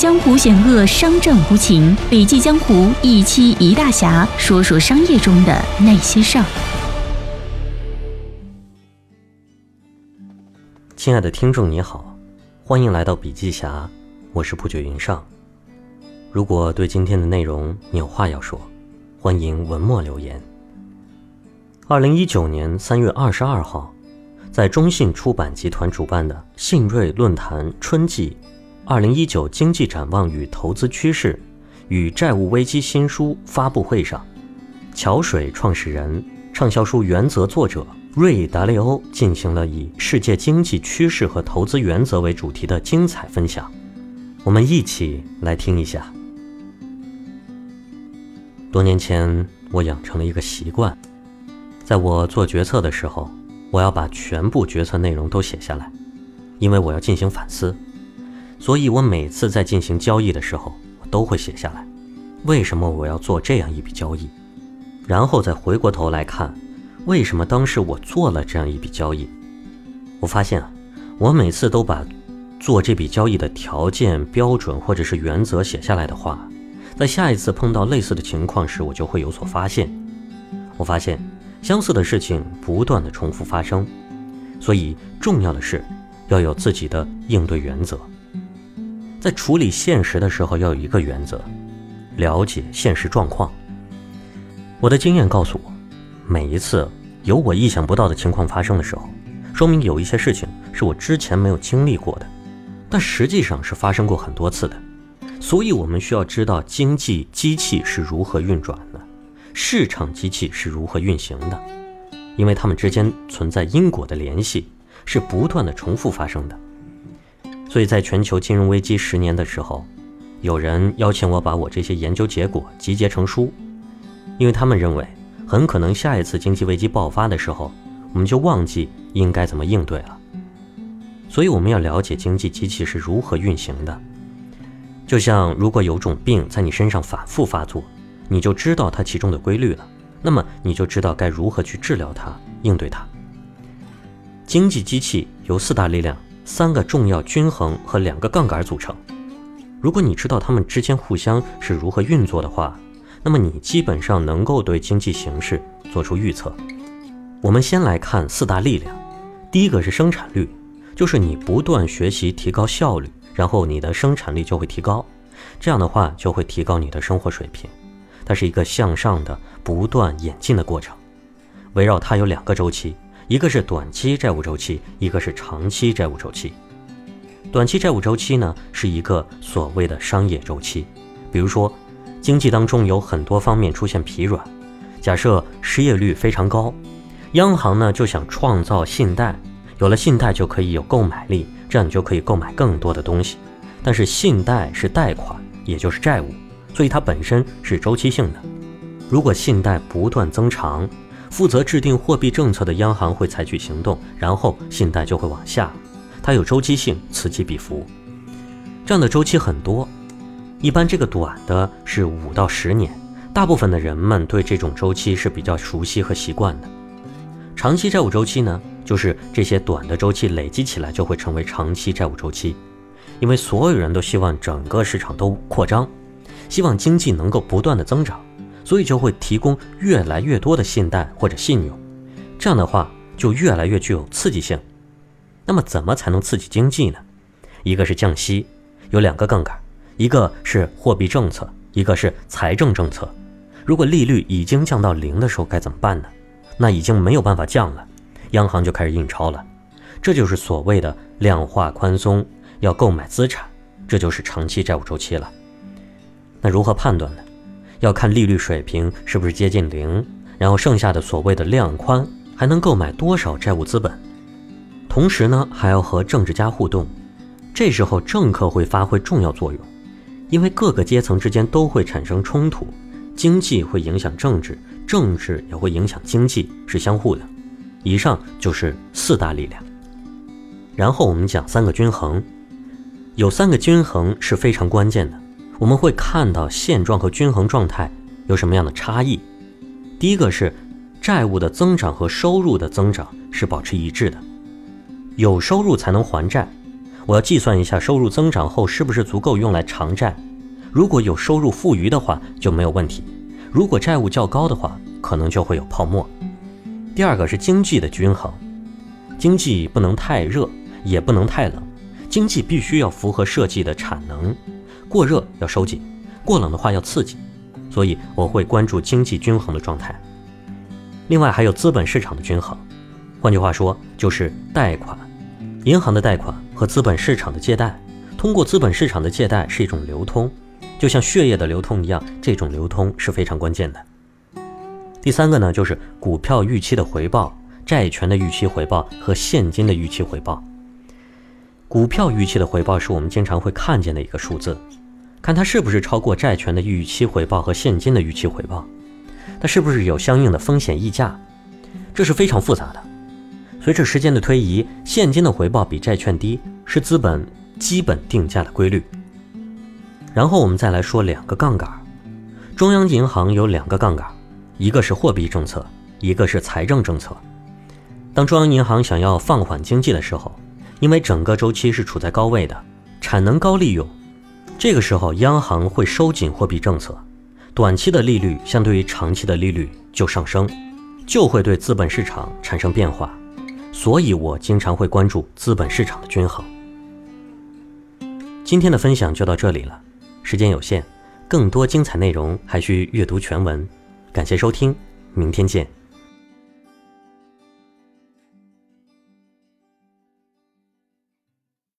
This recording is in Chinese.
江湖险恶，商战无情。笔记江湖一期一大侠，说说商业中的那些事儿。亲爱的听众，你好，欢迎来到笔记侠，我是不觉云上。如果对今天的内容你有话要说，欢迎文末留言。二零一九年三月二十二号，在中信出版集团主办的信瑞论坛春季。二零一九经济展望与投资趋势与债务危机新书发布会上，桥水创始人、畅销书《原则》作者瑞达利欧进行了以世界经济趋势和投资原则为主题的精彩分享。我们一起来听一下。多年前，我养成了一个习惯，在我做决策的时候，我要把全部决策内容都写下来，因为我要进行反思。所以，我每次在进行交易的时候，我都会写下来，为什么我要做这样一笔交易，然后再回过头来看，为什么当时我做了这样一笔交易。我发现啊，我每次都把做这笔交易的条件、标准或者是原则写下来的话，在下一次碰到类似的情况时，我就会有所发现。我发现相似的事情不断的重复发生，所以重要的是要有自己的应对原则。在处理现实的时候，要有一个原则：了解现实状况。我的经验告诉我，每一次有我意想不到的情况发生的时候，说明有一些事情是我之前没有经历过的，但实际上是发生过很多次的。所以，我们需要知道经济机器是如何运转的，市场机器是如何运行的，因为它们之间存在因果的联系，是不断的重复发生的。所以在全球金融危机十年的时候，有人邀请我把我这些研究结果集结成书，因为他们认为很可能下一次经济危机爆发的时候，我们就忘记应该怎么应对了。所以我们要了解经济机器是如何运行的。就像如果有种病在你身上反复发作，你就知道它其中的规律了，那么你就知道该如何去治疗它、应对它。经济机器由四大力量。三个重要均衡和两个杠杆组成。如果你知道它们之间互相是如何运作的话，那么你基本上能够对经济形势做出预测。我们先来看四大力量。第一个是生产率，就是你不断学习提高效率，然后你的生产力就会提高，这样的话就会提高你的生活水平。它是一个向上的不断演进的过程。围绕它有两个周期。一个是短期债务周期，一个是长期债务周期。短期债务周期呢，是一个所谓的商业周期。比如说，经济当中有很多方面出现疲软，假设失业率非常高，央行呢就想创造信贷，有了信贷就可以有购买力，这样你就可以购买更多的东西。但是信贷是贷款，也就是债务，所以它本身是周期性的。如果信贷不断增长，负责制定货币政策的央行会采取行动，然后信贷就会往下，它有周期性，此起彼伏。这样的周期很多，一般这个短的是五到十年，大部分的人们对这种周期是比较熟悉和习惯的。长期债务周期呢，就是这些短的周期累积起来就会成为长期债务周期，因为所有人都希望整个市场都扩张，希望经济能够不断的增长。所以就会提供越来越多的信贷或者信用，这样的话就越来越具有刺激性。那么怎么才能刺激经济呢？一个是降息，有两个杠杆，一个是货币政策，一个是财政政策。如果利率已经降到零的时候该怎么办呢？那已经没有办法降了，央行就开始印钞了，这就是所谓的量化宽松，要购买资产，这就是长期债务周期了。那如何判断呢？要看利率水平是不是接近零，然后剩下的所谓的量宽还能购买多少债务资本，同时呢还要和政治家互动，这时候政客会发挥重要作用，因为各个阶层之间都会产生冲突，经济会影响政治，政治也会影响经济，是相互的。以上就是四大力量，然后我们讲三个均衡，有三个均衡是非常关键的。我们会看到现状和均衡状态有什么样的差异？第一个是债务的增长和收入的增长是保持一致的，有收入才能还债。我要计算一下收入增长后是不是足够用来偿债。如果有收入富余的话就没有问题；如果债务较高的话，可能就会有泡沫。第二个是经济的均衡，经济不能太热，也不能太冷，经济必须要符合设计的产能，过热要收紧，过冷的话要刺激。所以我会关注经济均衡的状态。另外还有资本市场的均衡，换句话说就是贷款，银行的贷款和资本市场的借贷，通过资本市场的借贷是一种流通，就像血液的流通一样，这种流通是非常关键的。第三个呢，就是股票预期的回报、债权的预期回报和现金的预期回报。股票预期的回报是我们经常会看见的一个数字。看它是不是超过债权的预期回报和现金的预期回报，它是不是有相应的风险溢价，这是非常复杂的。随着时间的推移，现金的回报比债券低是资本基本定价的规律。然后我们再来说两个杠杆，中央银行有两个杠杆，一个是货币政策，一个是财政政策。当中央银行想要放缓经济的时候，因为整个周期是处在高位的，产能高利用。这个时候，央行会收紧货币政策，短期的利率相对于长期的利率就上升，就会对资本市场产生变化。所以我经常会关注资本市场的均衡。今天的分享就到这里了，时间有限，更多精彩内容还需阅读全文。感谢收听，明天见。